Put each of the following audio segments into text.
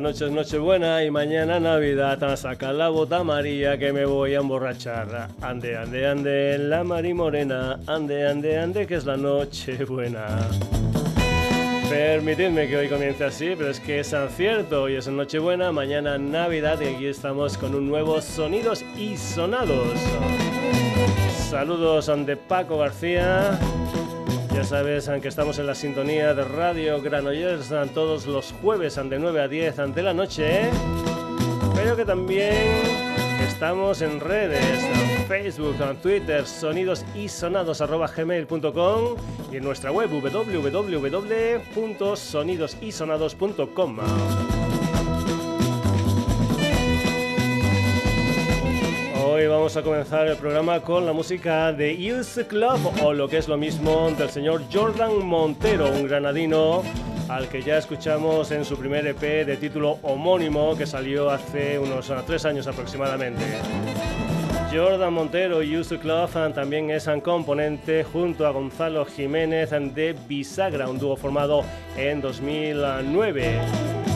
noche es Nochebuena y mañana Navidad. Saca la bota María que me voy a emborrachar. Ande, ande, ande, la Mari Morena. Ande, ande, ande, que es la Nochebuena. Permitidme que hoy comience así, pero es que es cierto. Hoy es Nochebuena, mañana Navidad y aquí estamos con un nuevo Sonidos y Sonados. Saludos ante Paco García. Ya sabes que estamos en la sintonía de Radio Granollers todos los jueves de 9 a 10 ante la noche, pero que también estamos en redes, Facebook, en Twitter, sonidos y en nuestra web www.sonidosysonados.com. Hoy vamos a comenzar el programa con la música de Youth Club o lo que es lo mismo del señor Jordan Montero, un granadino al que ya escuchamos en su primer EP de título homónimo que salió hace unos ah, tres años aproximadamente. Jordan Montero Youth Club también es un componente junto a Gonzalo Jiménez de Bisagra, un dúo formado en 2009.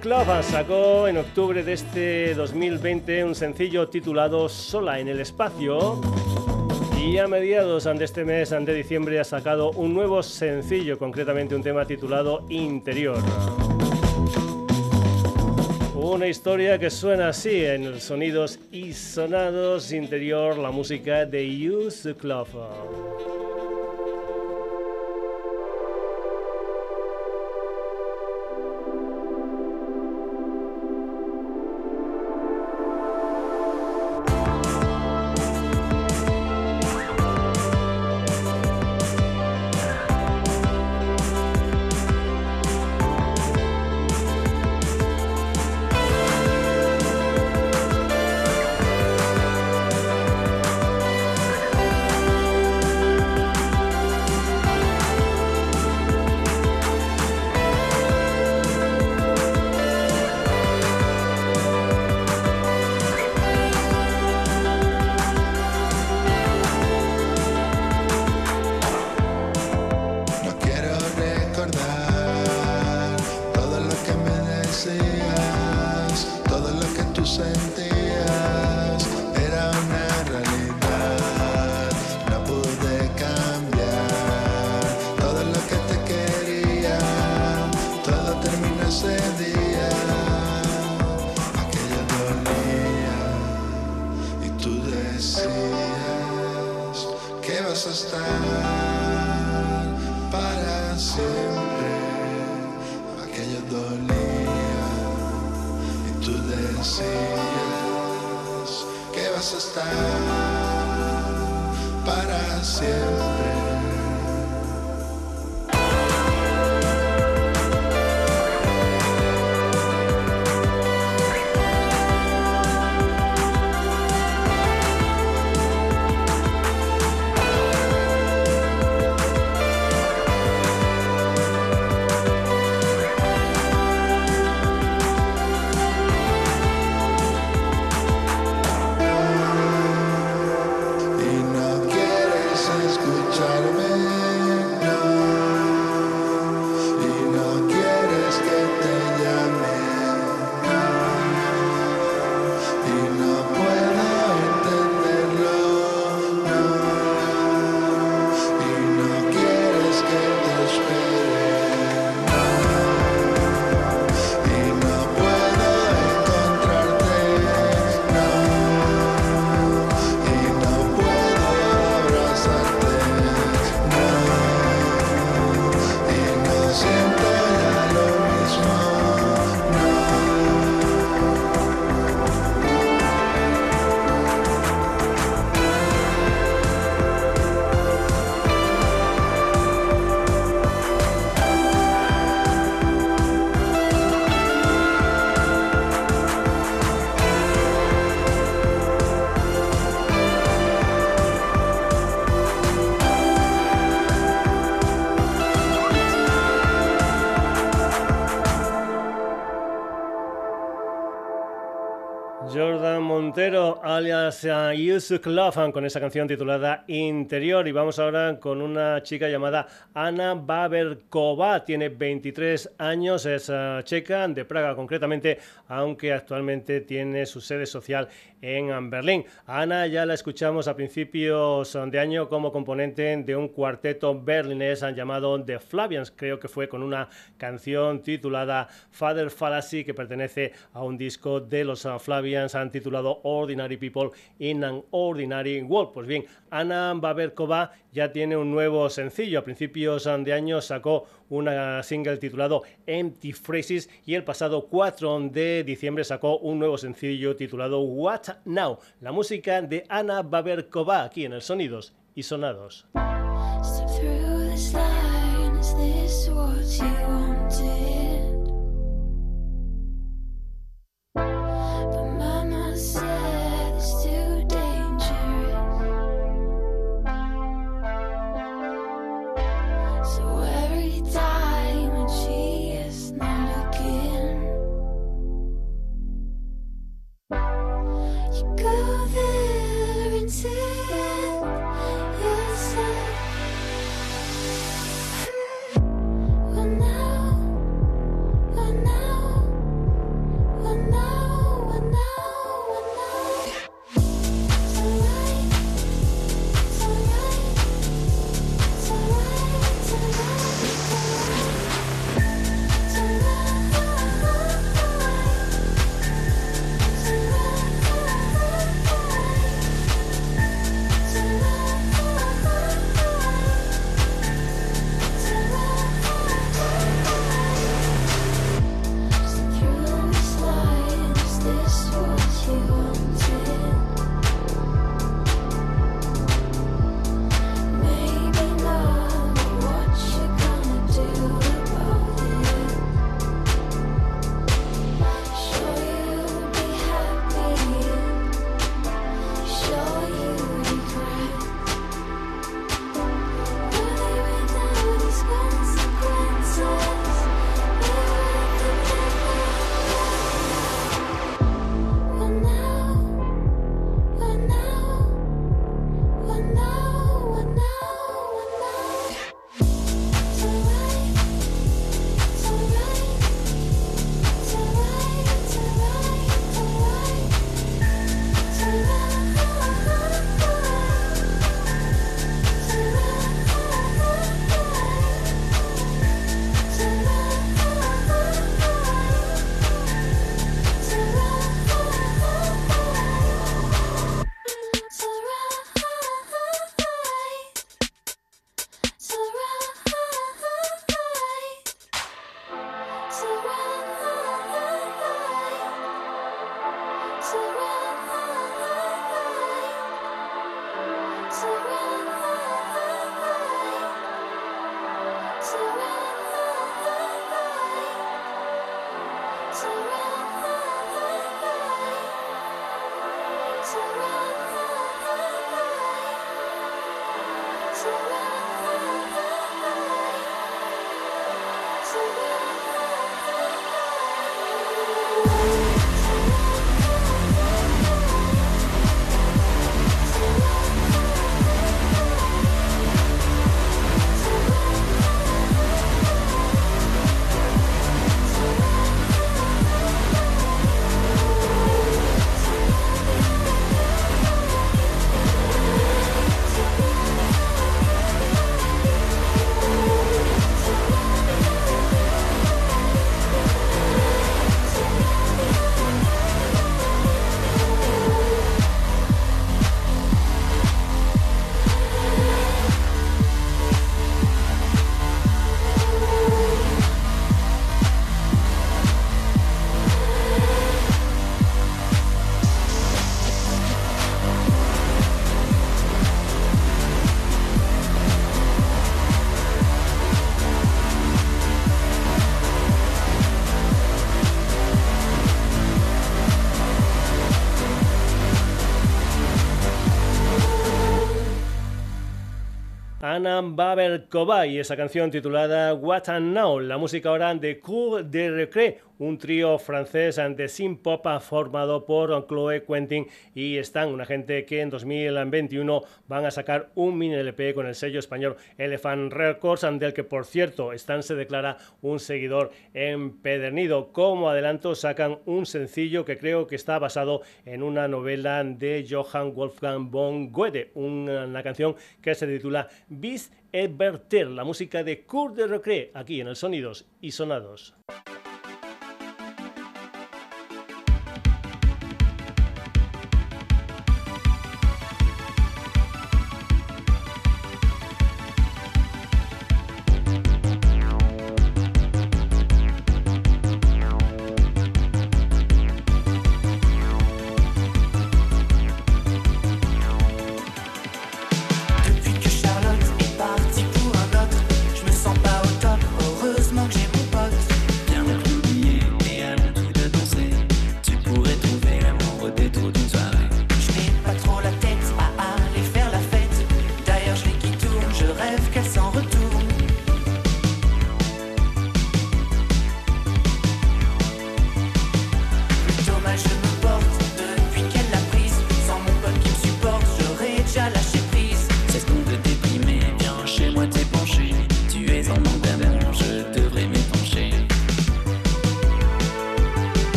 Club sacó en octubre de este 2020 un sencillo titulado Sola en el Espacio. Y a mediados de este mes, de diciembre, ha sacado un nuevo sencillo, concretamente un tema titulado Interior. Una historia que suena así en los sonidos y sonados interior, la música de Youth. Alias Yusuf Love con esa canción titulada Interior. Y vamos ahora con una chica llamada Ana Baberkova, tiene 23 años, es uh, checa, de Praga concretamente, aunque actualmente tiene su sede social en Berlín. Ana ya la escuchamos a principios de año como componente de un cuarteto berlinés llamado The Flavians, creo que fue con una canción titulada Father Fallacy que pertenece a un disco de los Flavians han titulado Ordinary People in an Ordinary World. Pues bien, Ana Baberkova ya tiene un nuevo sencillo. A principios de año sacó una single titulado Empty Phrases y el pasado 4 de diciembre sacó un nuevo sencillo titulado What Now, la música de Ana Baberkova aquí en el Sonidos y Sonados. Anna Baberkova y esa canción titulada What and Now, la música ahora de Cour de Recré, un trío francés de synth pop formado por Chloe Quentin y Stan, una gente que en 2021 van a sacar un mini LP con el sello español Elephant Records, del que por cierto Stan se declara un seguidor empedernido. Como adelanto sacan un sencillo que creo que está basado en una novela de Johann Wolfgang von Goethe, una canción que se titula Bis Everter, la música de Kurt de Recre, aquí en el Sonidos y Sonados.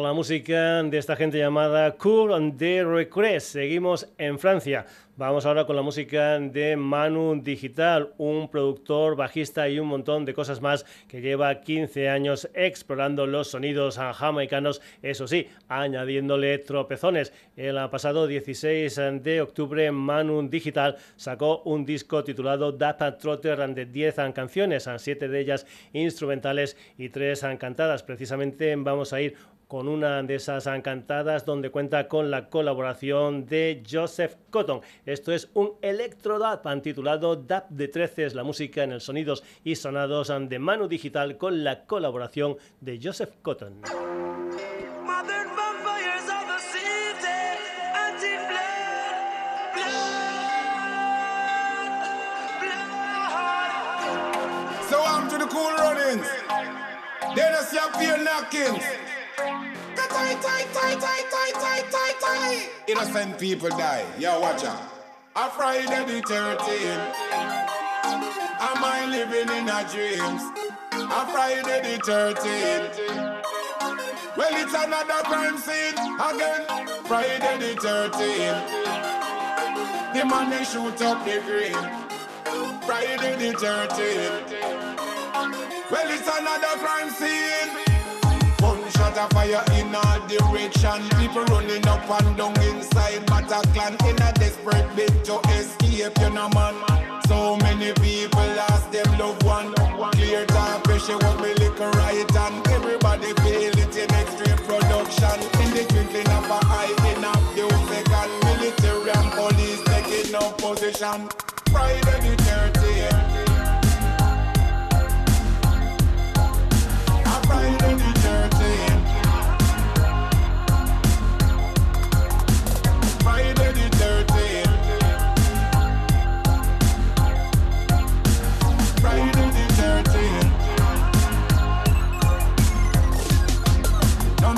La música de esta gente llamada Cour de Recrets. Seguimos en Francia. Vamos ahora con la música de Manu Digital, un productor, bajista y un montón de cosas más que lleva 15 años explorando los sonidos jamaicanos, eso sí, añadiéndole tropezones. El pasado 16 de octubre, Manu Digital sacó un disco titulado Data Trotter de 10 canciones, 7 de ellas instrumentales y 3 cantadas. Precisamente vamos a ir con una de esas cantadas donde cuenta con la colaboración de Joseph Cotton. Esto es un electro dub titulado Dub de 13, es la música en el sonidos y sonados de Manu Digital con la colaboración de Joseph Cotton. Tight, tight, tight. Innocent people die. Yo, watch out. A Friday the 13th. Am I living in a dreams? A Friday the 13th. Well, it's another crime scene again. Friday the 13th. The man they shoot up the green. Friday the 13th. Well, it's another crime scene shot a fire in all direction. People running up and down inside Bataclan in a desperate bid to escape, you know man. So many people lost them loved one. Clear time, pressure was me liquor right and everybody feel it in extreme production. In the twinkling of a eye, in a few seconds, military and police taking up position. Friday the 30th. Friday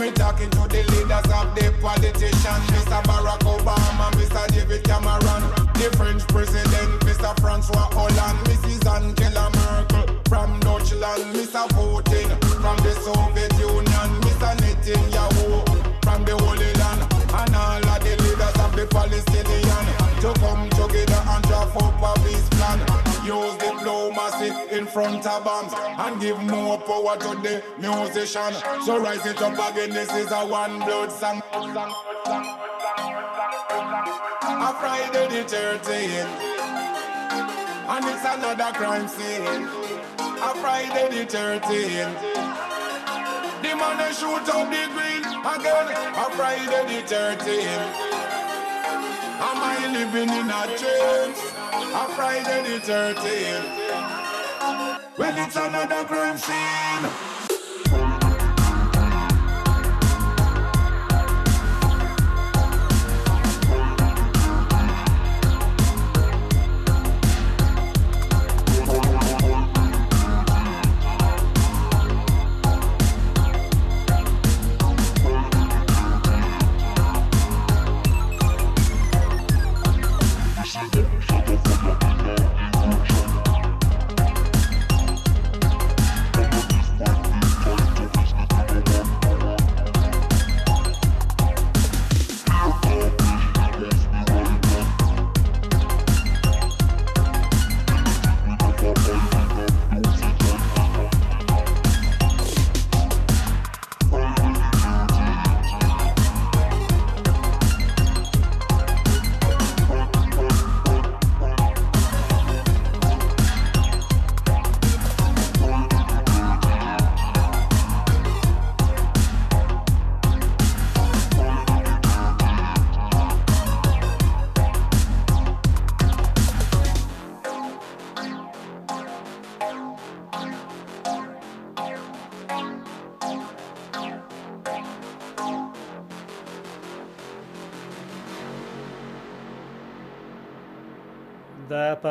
me talking to the leaders of the politicians, Mr. Barack Obama, Mr. David Cameron, the French president, Mr. Francois Hollande, Mrs. Angela Merkel from Deutschland, Mr. Putin from the Soviet Union, Mr. Netanyahu from the Holy Land, and all of the leaders of the Palestinian to come together and draft up a peace plan. Use diplomacy in front of bombs and give more power to the musician. So rise it up again, this is a one blood song. A Friday the 13th, and it's another crime scene. A Friday the 13th. The man they shoot up the green again. A Friday the 13th. Am I living in a dream? A Friday the 13th. Well, it's another crime scene.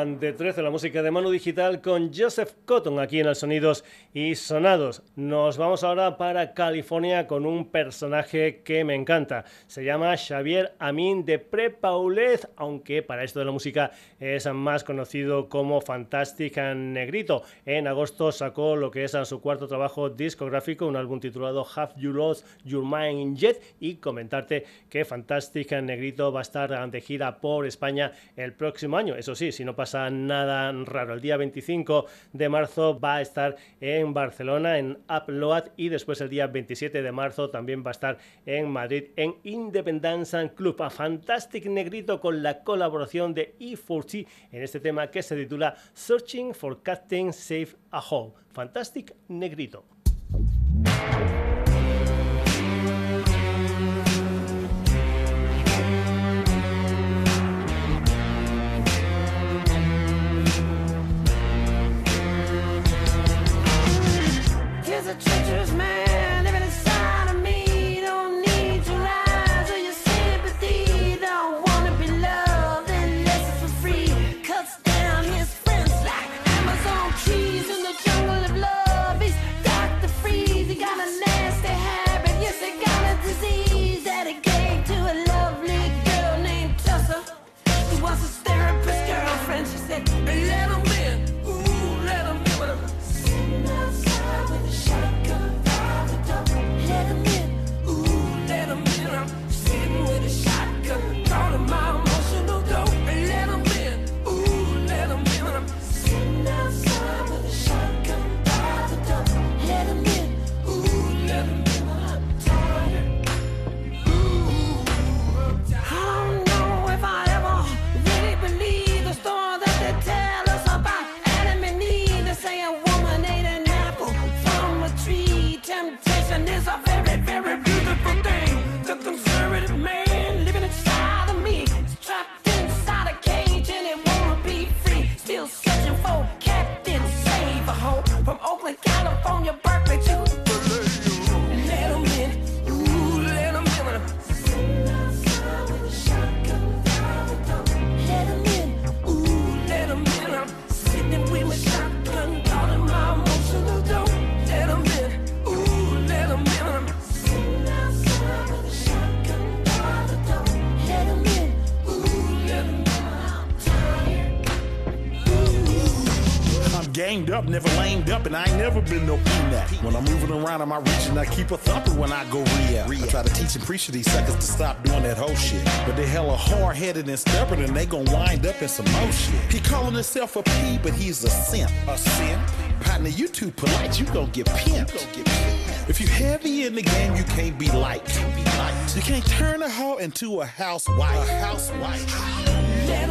De 13, la música de Manu Digital con Joseph Cotton aquí en el Sonidos y Sonados. Nos vamos ahora para California con un personaje que me encanta. Se llama Xavier Amin de Prepaulet, aunque para esto de la música es más conocido como Fantastic Negrito. En agosto sacó lo que es su cuarto trabajo discográfico, un álbum titulado Have You Lost Your Mind Yet y comentarte que Fantastic Negrito va a estar de gira por España el próximo año. Eso sí, si no pasa nada raro. El día 25 de marzo va a estar en Barcelona, en Upload, y después el día 27 de marzo también va a estar en Madrid, en Independence Club. A Fantastic Negrito con la colaboración de E40 en este tema que se titula Searching for Captain Safe a Home. Fantastic Negrito. Up, never lamed up, and I ain't never been no peanut. When I'm moving around in my region, I keep a thumping when I go re I try to teach and preach to these suckers to stop doing that whole shit. But they hella hard headed and stubborn, and they gon' wind up in some more shit. He calling himself a P, but he's a simp. A simp? Partner, you too polite, you gon' get pimped. If you heavy in the game, you can't be light. You can't turn a hoe into a housewife. A housewife. Let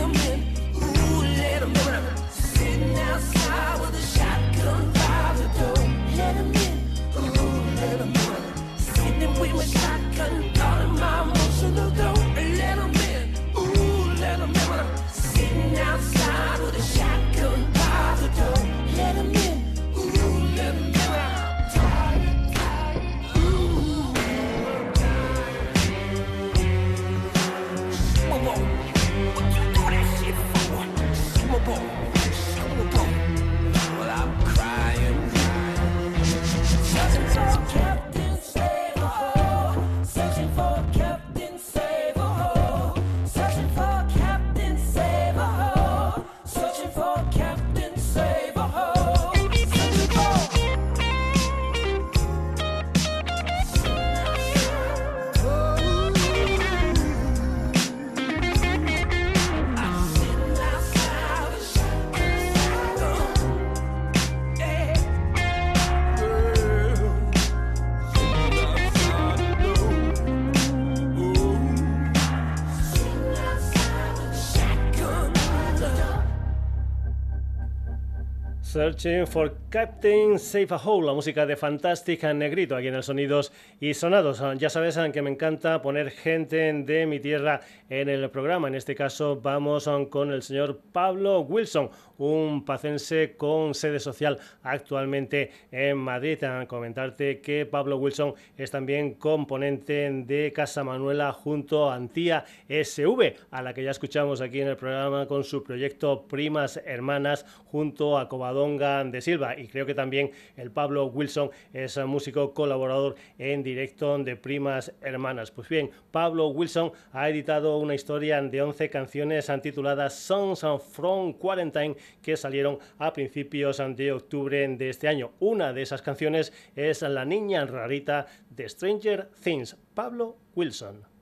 with my shotgun, all my emotional Searching for Captain Safe a Hole, la música de Fantastic Negrito aquí en el Sonidos y Sonados. Ya sabes que me encanta poner gente de mi tierra en el programa. En este caso vamos con el señor Pablo Wilson, un pacense con sede social actualmente en Madrid. Comentarte que Pablo Wilson es también componente de Casa Manuela junto a Antía SV, a la que ya escuchamos aquí en el programa con su proyecto Primas Hermanas junto a Covadonga de Silva. Y creo que también el Pablo Wilson es músico colaborador en directo de Primas Hermanas. Pues bien, Pablo Wilson ha editado una historia de 11 canciones tituladas Songs from Quarantine que salieron a principios de octubre de este año. Una de esas canciones es La niña rarita de Stranger Things, Pablo Wilson.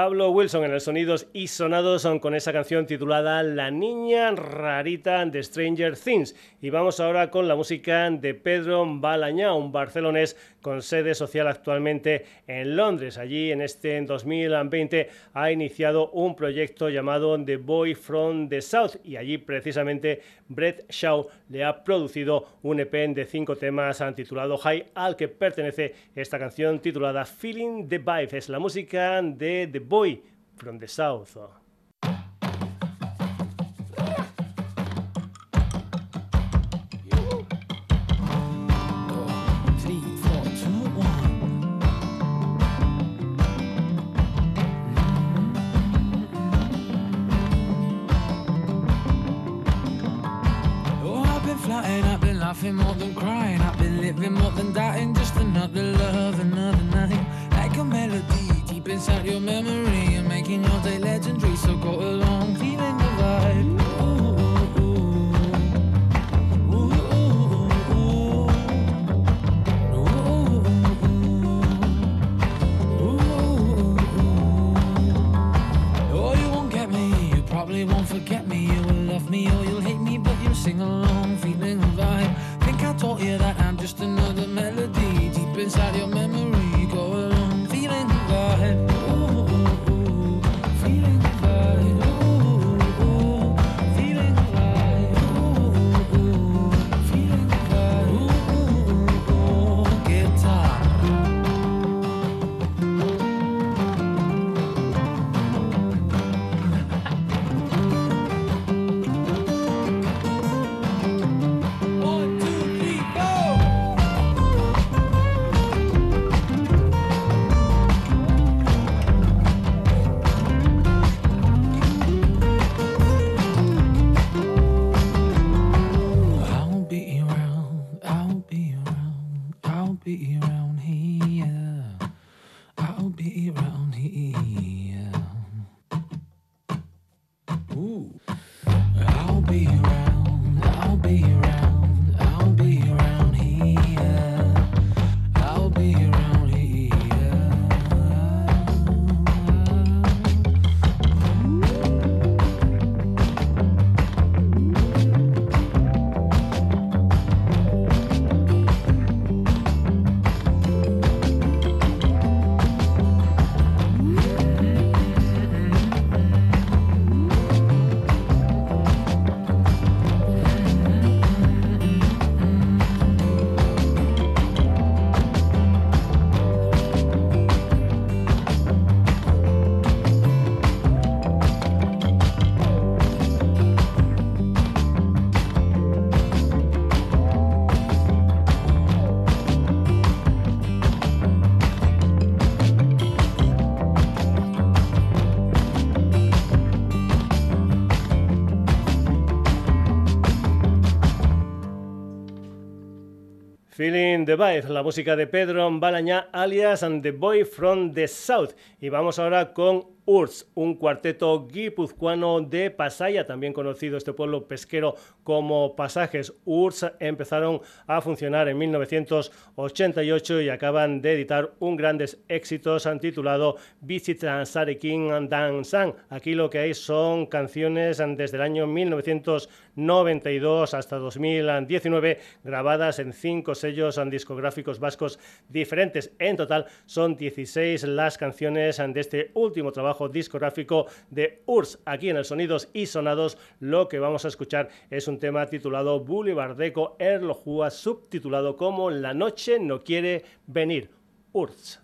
Pablo Wilson en el Sonidos y Sonados con esa canción titulada La Niña Rarita de Stranger Things. Y vamos ahora con la música de Pedro Balañá, un barcelonés con sede social actualmente en Londres. Allí en este 2020 ha iniciado un proyecto llamado The Boy from the South y allí precisamente Brett Shaw le ha producido un EP de cinco temas titulado High al que pertenece esta canción titulada Feeling the Vibe. Es la música de The Boy from the South. Feeling the Vibe, la música de Pedro Balañá, alias and the Boy from the South. Y vamos ahora con Urs, un cuarteto guipuzcoano de Pasaya, también conocido este pueblo pesquero como Pasajes. Urs empezaron a funcionar en 1988 y acaban de editar un grandes éxitos titulado Visit Sarekin Dansan. Aquí lo que hay son canciones desde el año 1992 hasta 2019 grabadas en cinco sellos discográficos vascos diferentes. En total son 16 las canciones de este último trabajo discográfico de URSS. Aquí en el Sonidos y Sonados lo que vamos a escuchar es un tema titulado Boulevardeco Erlojua, subtitulado como La noche no quiere venir. URSS.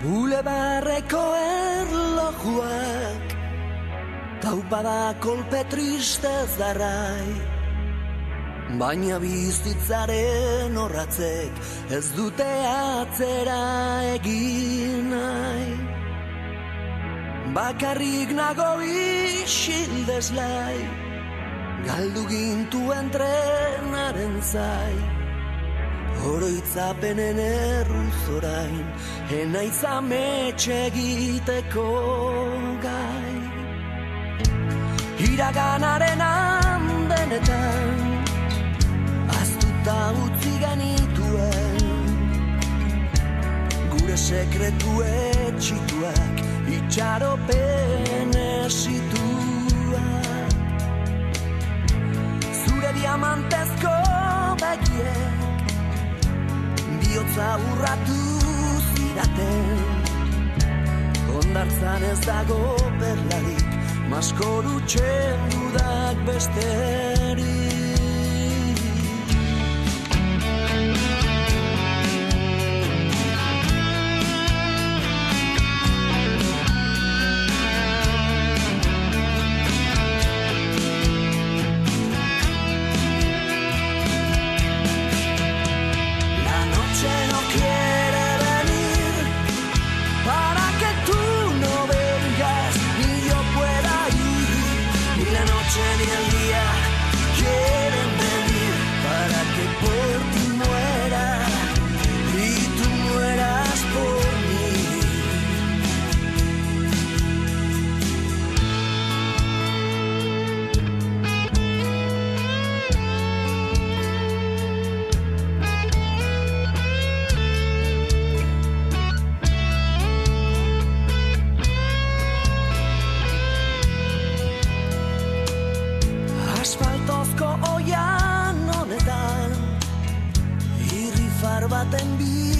Bulebarreko erlojuak Taupada kolpe tristez darrai Baina bizitzaren horratzek ez dute atzera egin nahi. Bakarrik nago isildez lai Galdu gintu entrenaren zai. Oroitzapenen erruz orain Ena izametxe egiteko gai. Iraganaren handenetan eta utzi genituen. Gure sekretu etxituak itxaropen esituak Zure diamantezko begiek Biotza urratu zidaten. Ondartzan ez dago perlarik Maskoru txendudak besterik and be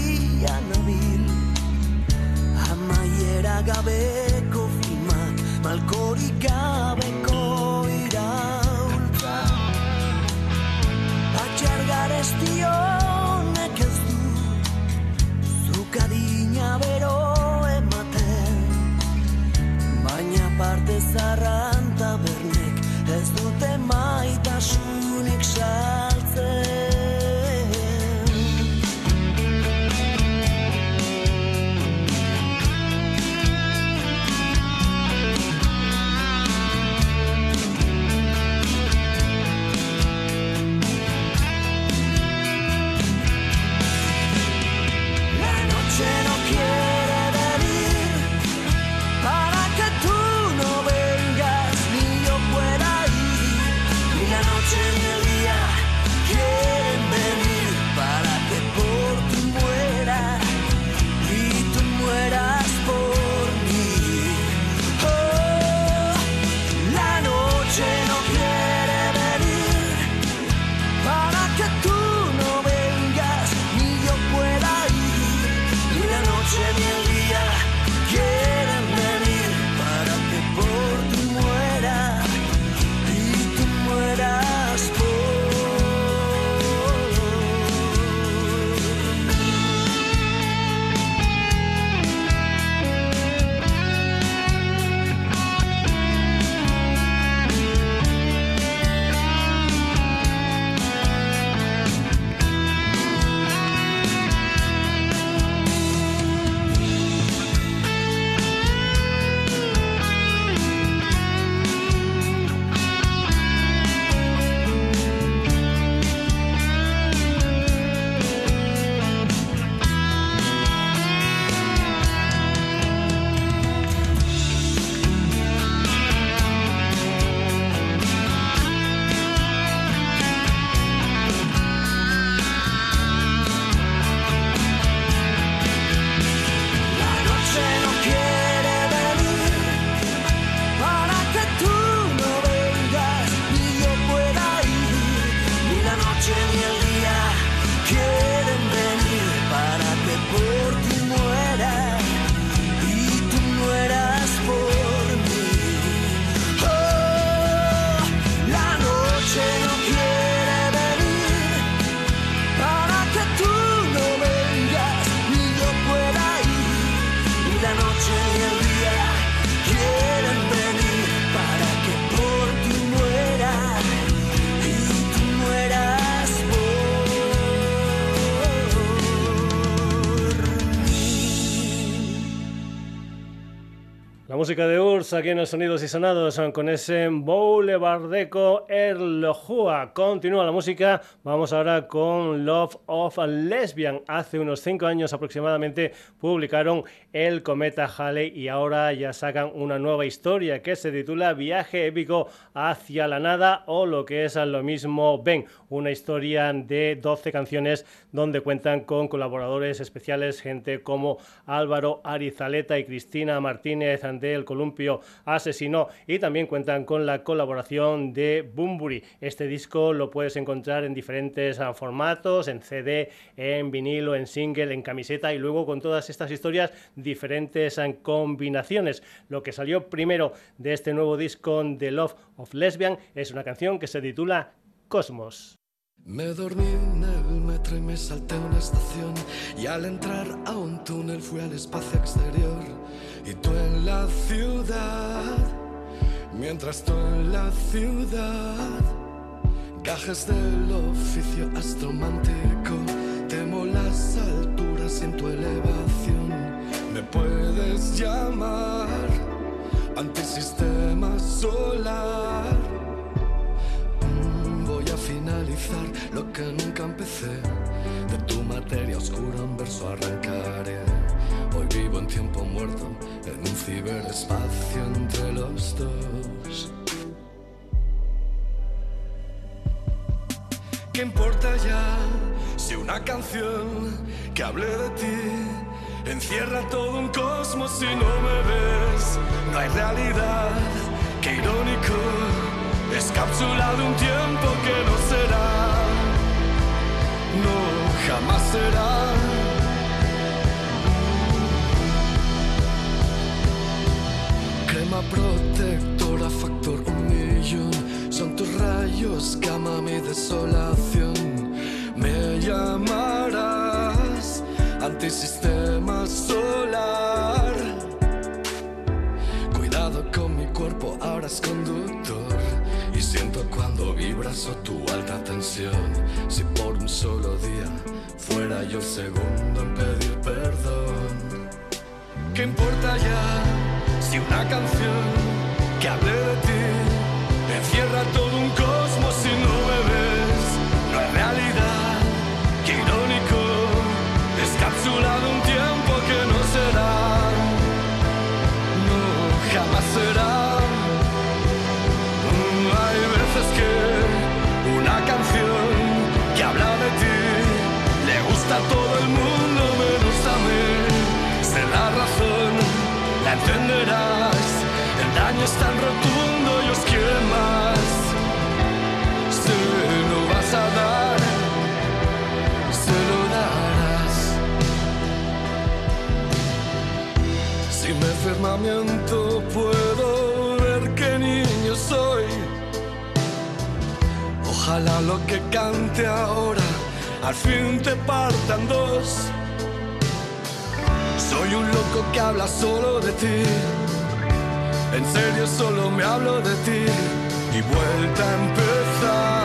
aquí en los Sonidos y Sonados con ese Boulevardeco Erlojua. Continúa la música. Vamos ahora con Love of a Lesbian. Hace unos 5 años aproximadamente publicaron El Cometa Halley y ahora ya sacan una nueva historia que se titula Viaje épico hacia la nada o lo que es lo mismo Ven. Una historia de 12 canciones donde cuentan con colaboradores especiales, gente como Álvaro Arizaleta y Cristina Martínez de el columpio asesinó y también cuentan con la colaboración de Bumburi. Este disco lo puedes encontrar en diferentes ah, formatos, en CD, en vinilo, en single, en camiseta y luego con todas estas historias diferentes ah, combinaciones. Lo que salió primero de este nuevo disco de Love of Lesbian es una canción que se titula Cosmos. Me dormí en el metro y me salté una estación y al entrar a un túnel fui al espacio exterior y tú en la ciudad, mientras tú en la ciudad, gajes del oficio astromántico, temo las alturas en tu elevación, me puedes llamar antisistema solar lo que nunca empecé. De tu materia oscura un verso arrancaré. Hoy vivo en tiempo muerto, en un ciberespacio entre los dos. ¿Qué importa ya si una canción que hable de ti encierra todo un cosmos si no me ves? No hay realidad, qué irónico es de un tiempo que no será, no jamás será. Crema protectora, factor un millón, son tus rayos, cama mi desolación. Me llamarás antisistema solar. Cuidado con mi cuerpo, ahora es conductor siento cuando vibras o tu alta tensión. Si por un solo día fuera yo el segundo en pedir perdón. ¿Qué importa ya si una canción que hable de ti encierra todo un cosmos si no me ves? No es realidad, qué irónico, es cápsula entenderás. El daño es tan rotundo y os quiere más. Se lo vas a dar, se lo darás. Si me firmamento puedo ver qué niño soy. Ojalá lo que cante ahora al fin te partan dos soy un loco que habla solo de ti. En serio solo me hablo de ti y vuelta a empezar.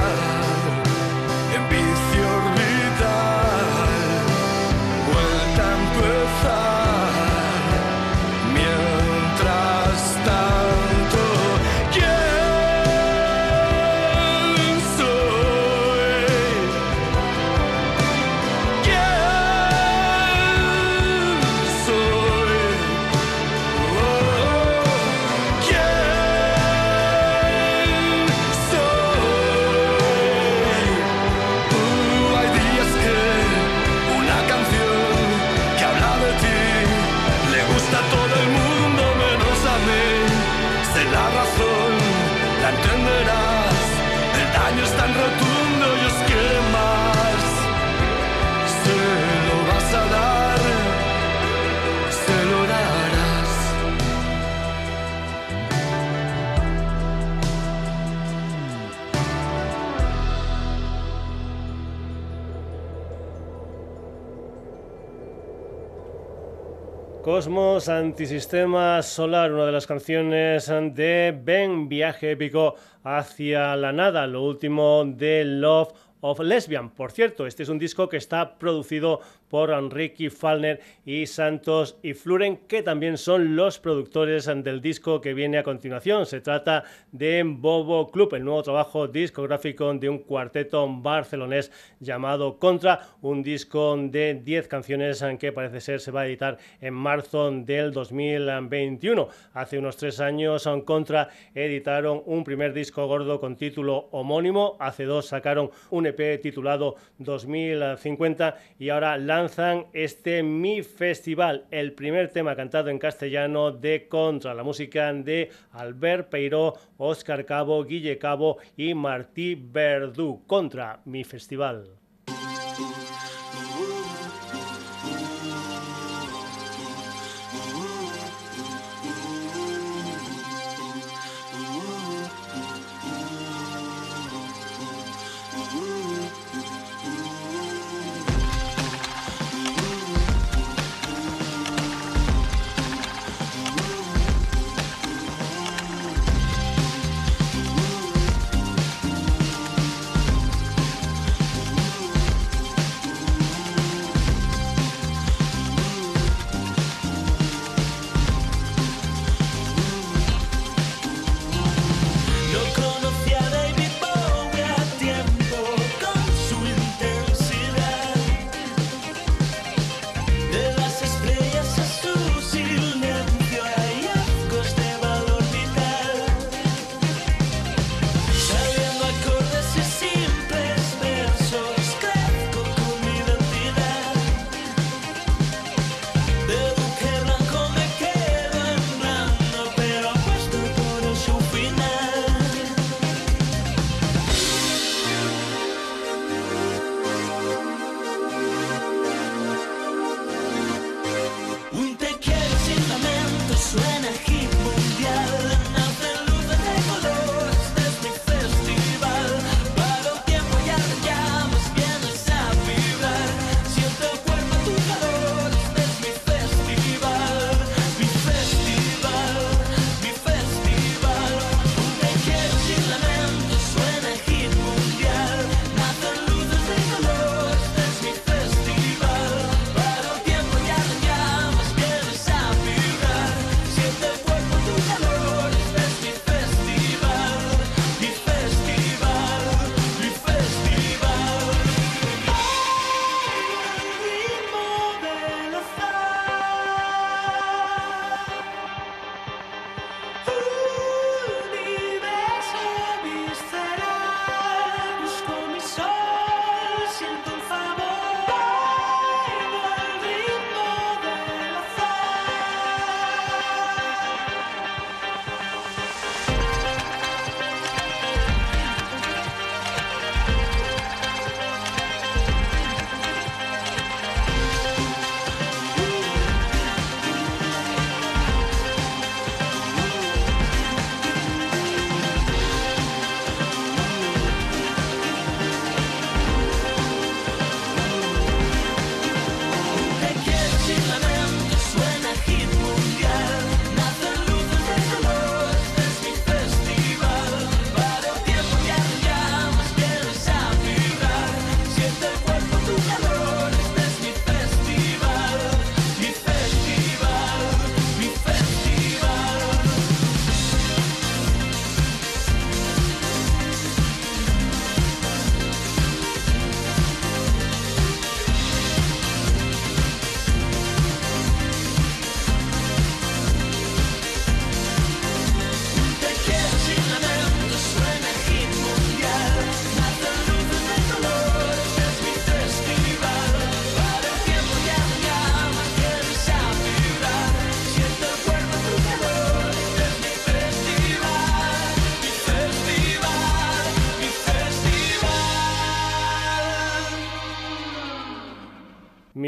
Antisistema Solar, una de las canciones de Ben Viaje Épico hacia la Nada, lo último de Love of Lesbian. Por cierto, este es un disco que está producido por Enrique Falner y Santos y Fluren, que también son los productores del disco que viene a continuación. Se trata de Bobo Club, el nuevo trabajo discográfico de un cuarteto barcelonés llamado Contra, un disco de 10 canciones que parece ser se va a editar en marzo del 2021. Hace unos tres años Contra editaron un primer disco gordo con título homónimo, hace dos sacaron un EP titulado 2050 y ahora la lanzan este Mi Festival, el primer tema cantado en castellano de Contra, la música de Albert Peiró, Oscar Cabo, Guille Cabo y Martí Verdú. Contra Mi Festival.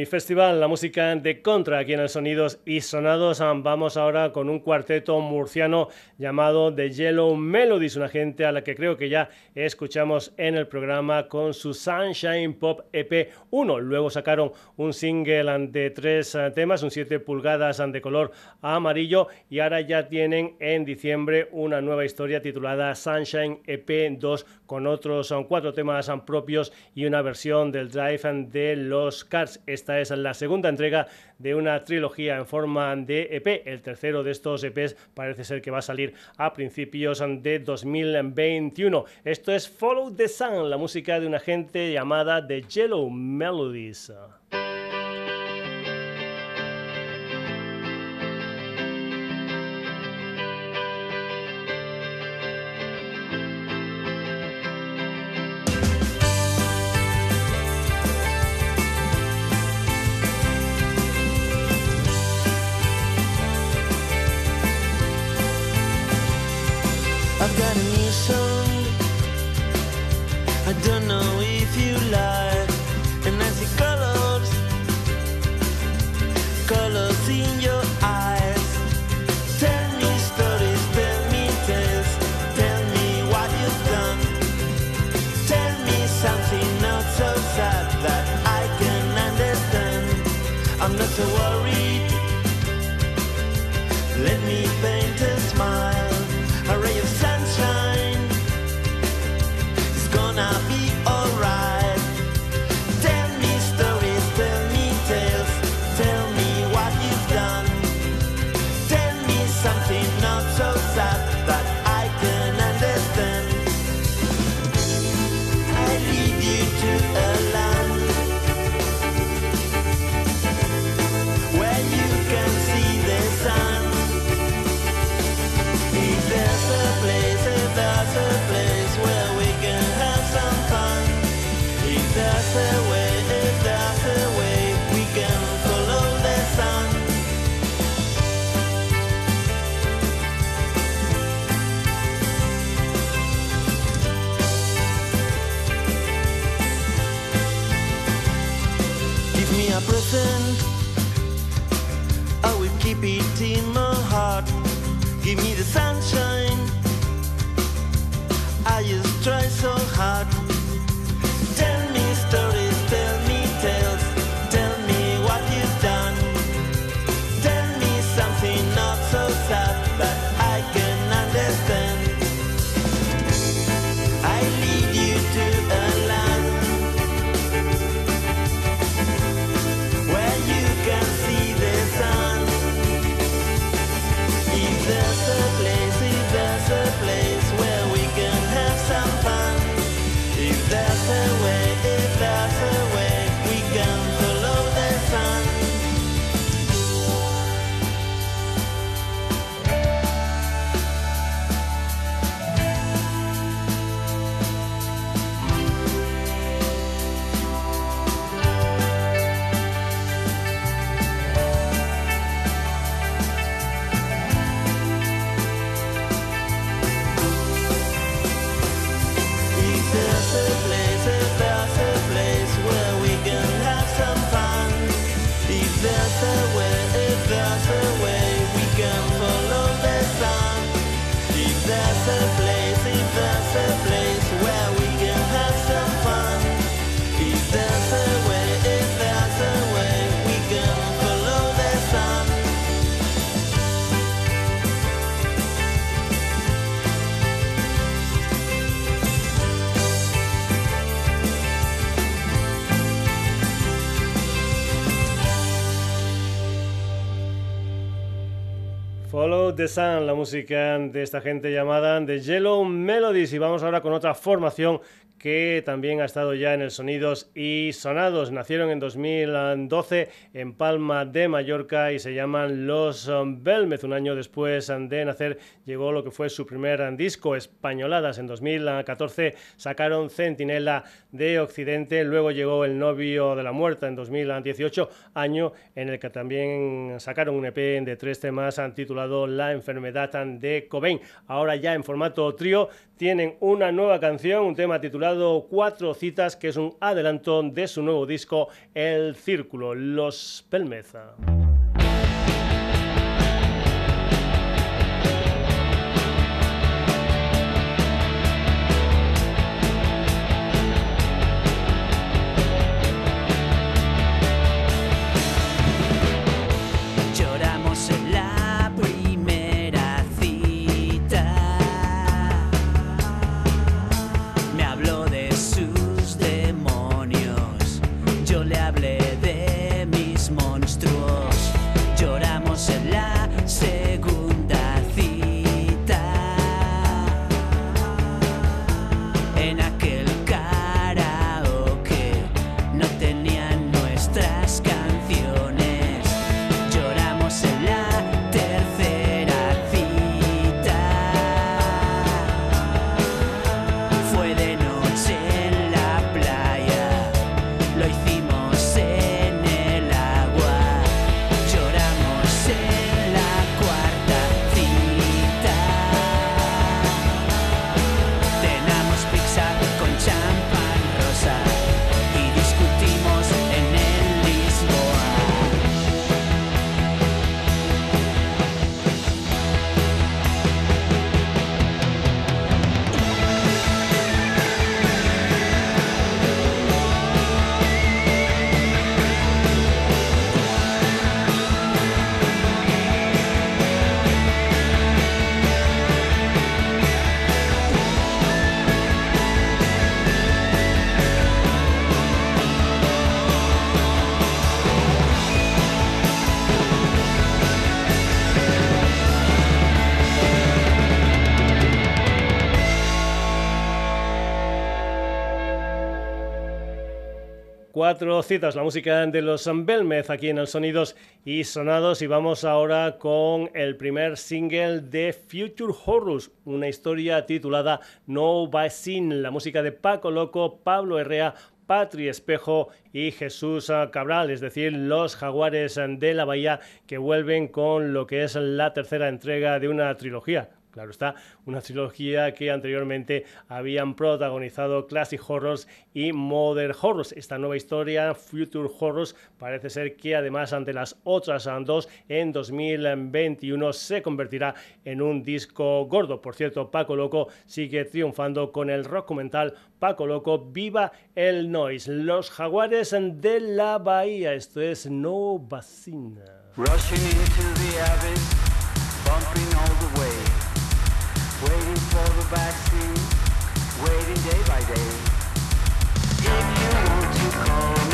Festival, la música de Contra, aquí en el Sonidos y Sonados. Vamos ahora con un cuarteto murciano llamado The Yellow Melodies, una gente a la que creo que ya escuchamos en el programa con su Sunshine Pop EP 1. Luego sacaron un single de tres temas, un 7 pulgadas de color amarillo y ahora ya tienen en diciembre una nueva historia titulada Sunshine EP 2 con otros cuatro temas propios y una versión del Drive de los Cars. Esta es la segunda entrega de una trilogía en forma de EP. El tercero de estos EPs parece ser que va a salir a principios de 2021. Esto es Follow the Sun, la música de una gente llamada The Yellow Melodies. beat in my heart. Give me the sunshine. I just try so hard. Sun, la música de esta gente llamada The Yellow Melodies. Y vamos ahora con otra formación que también ha estado ya en el Sonidos y Sonados. Nacieron en 2012 en Palma de Mallorca y se llaman Los Belmez. Un año después de nacer llegó lo que fue su primer disco, Españoladas. En 2014 sacaron Centinela de Occidente, luego llegó El novio de la muerta en 2018, año en el que también sacaron un EP de tres temas titulado La enfermedad de Cobain. Ahora ya en formato trío tienen una nueva canción, un tema titulado Cuatro citas, que es un adelanto de su nuevo disco El Círculo, Los Pelmeza. Cuatro citas, la música de los Belmez aquí en el Sonidos y Sonados. Y vamos ahora con el primer single de Future Horrors, una historia titulada No By Sin, la música de Paco Loco, Pablo Herrea, Patri Espejo y Jesús Cabral, es decir, los jaguares de la bahía que vuelven con lo que es la tercera entrega de una trilogía Claro está, una trilogía que anteriormente habían protagonizado Classic Horrors y Modern Horrors. Esta nueva historia, Future Horrors, parece ser que además ante las otras dos, en 2021 se convertirá en un disco gordo. Por cierto, Paco Loco sigue triunfando con el rock mental Paco Loco, Viva el Noise. Los jaguares de la bahía, esto es No Vacina. Rushing into the abyss, bumping all the way. Waiting for the vaccine, waiting day by day. If you want to call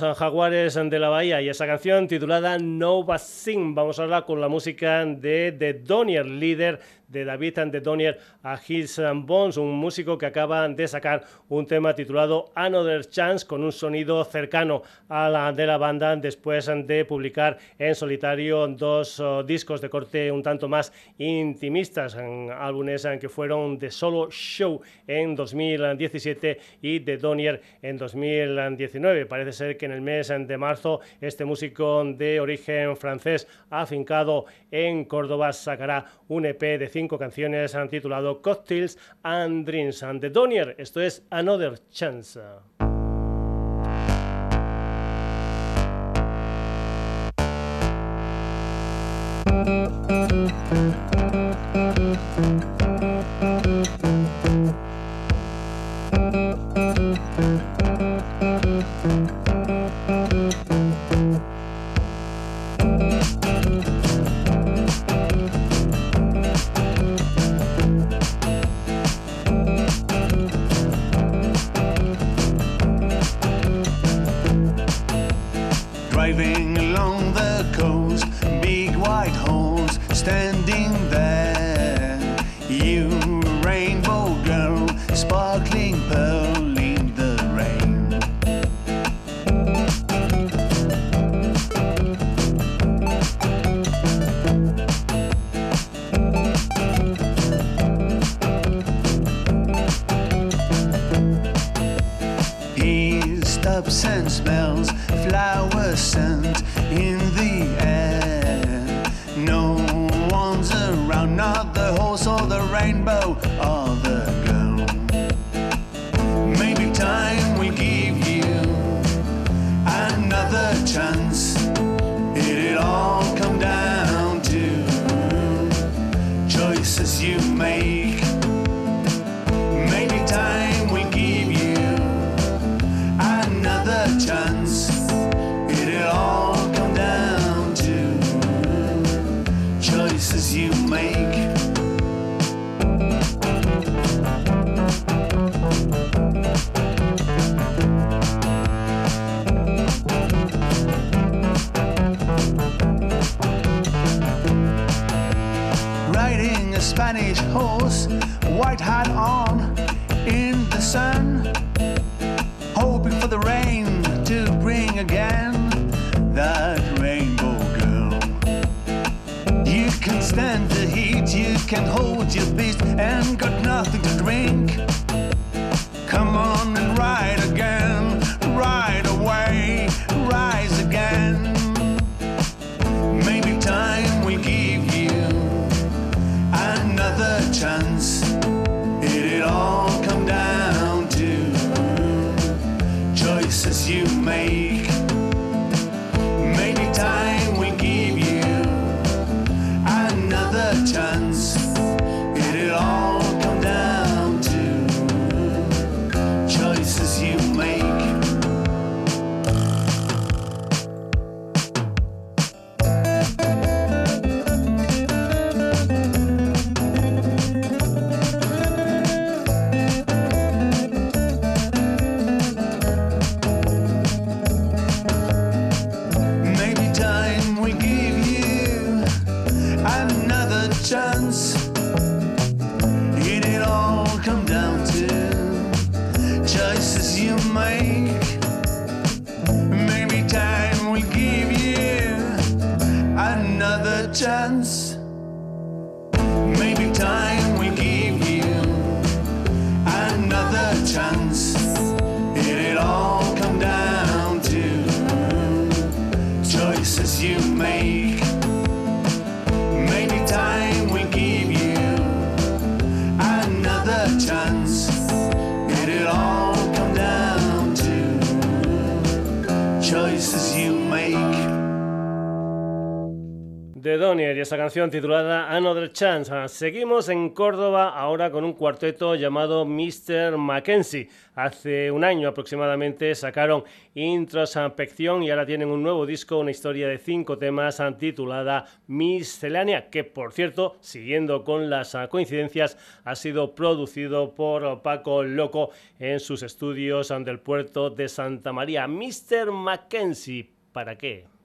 Los Jaguares de la Bahía y esa canción titulada Nova Sing. Vamos a hablar con la música de The Donier, líder de David and the Donier a His Bones, un músico que acaba de sacar un tema titulado Another Chance con un sonido cercano a la de la banda después de publicar en solitario dos oh, discos de corte un tanto más intimistas, en álbumes que fueron The Solo Show en 2017 y The Donier en 2019. Parece ser que en el mes de marzo este músico de origen francés afincado en Córdoba sacará un EP de canciones han titulado Cocktails and Dreams and The Donier. Esto es Another Chance. Titulada Another Chance. Seguimos en Córdoba ahora con un cuarteto llamado Mr. Mackenzie. Hace un año aproximadamente sacaron Introspección y ahora tienen un nuevo disco, una historia de cinco temas titulada Miscelánea, que por cierto, siguiendo con las coincidencias, ha sido producido por Paco Loco en sus estudios del puerto de Santa María. Mr. Mackenzie, ¿para qué?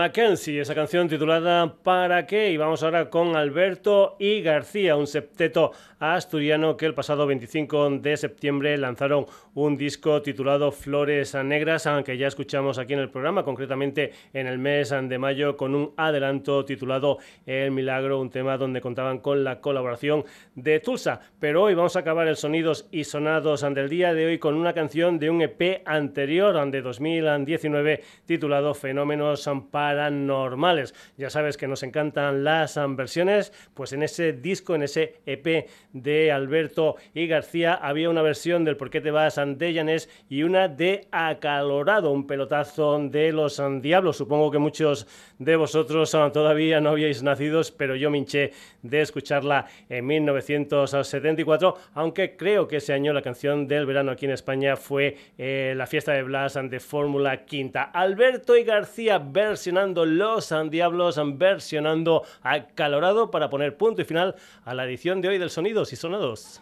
Mackenzie, esa canción titulada ¿Para qué? Y vamos ahora con Alberto y García, un septeto asturiano que el pasado 25 de septiembre lanzaron un disco titulado Flores Negras, aunque ya escuchamos aquí en el programa, concretamente en el mes de mayo, con un adelanto titulado El Milagro, un tema donde contaban con la colaboración de Tulsa. Pero hoy vamos a acabar el Sonidos y Sonados del día de hoy con una canción de un EP anterior, de 2019, titulado Fenómenos Paranormales. Ya sabes que nos encantan las versiones, pues en ese disco, en ese EP de Alberto y García, había una versión del Por qué te vas Llanes y una de Acalorado, un pelotazo de los Diablos. Supongo que muchos de vosotros todavía no habíais nacido, pero yo me hinché de escucharla en 1974, aunque creo que ese año la canción del verano aquí en España fue eh, la fiesta de Blas de Fórmula Quinta. Alberto y García versionando Los Diablos, versionando Acalorado para poner punto y final a la edición de hoy del Sonidos y Sonados.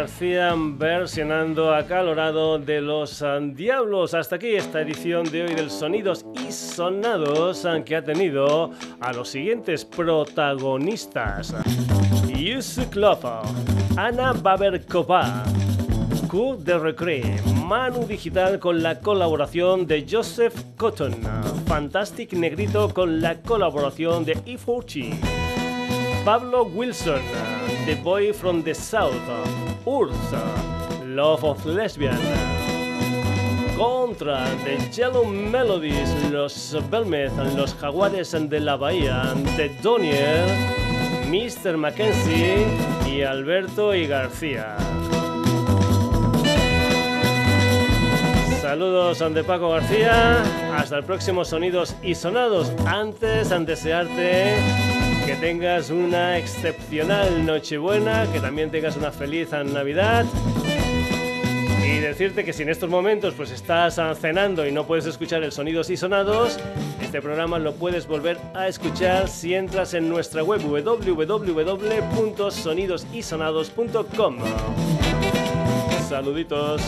García versionando acalorado de los Diablos. Hasta aquí esta edición de hoy del Sonidos y Sonados que ha tenido a los siguientes protagonistas. Yusuf Klofa, Ana Baberkova, Q de Recre, Manu Digital con la colaboración de Joseph Cotton, Fantastic Negrito con la colaboración de Ifuchi, Pablo Wilson, The Boy from the South, Ursa, Love of Lesbian, Contra, The Yellow Melodies, Los Belmez, Los Jaguares de la Bahía, The Donier, Mr. Mackenzie y Alberto y García. Saludos de Paco García, hasta el próximo Sonidos y Sonados. Antes, de desearte que tengas una excepcional Nochebuena, que también tengas una feliz Navidad Y decirte que si en estos momentos pues estás cenando y no puedes escuchar el Sonidos y Sonados, este programa lo puedes volver a escuchar si entras en nuestra web www.sonidosysonados.com. Saluditos.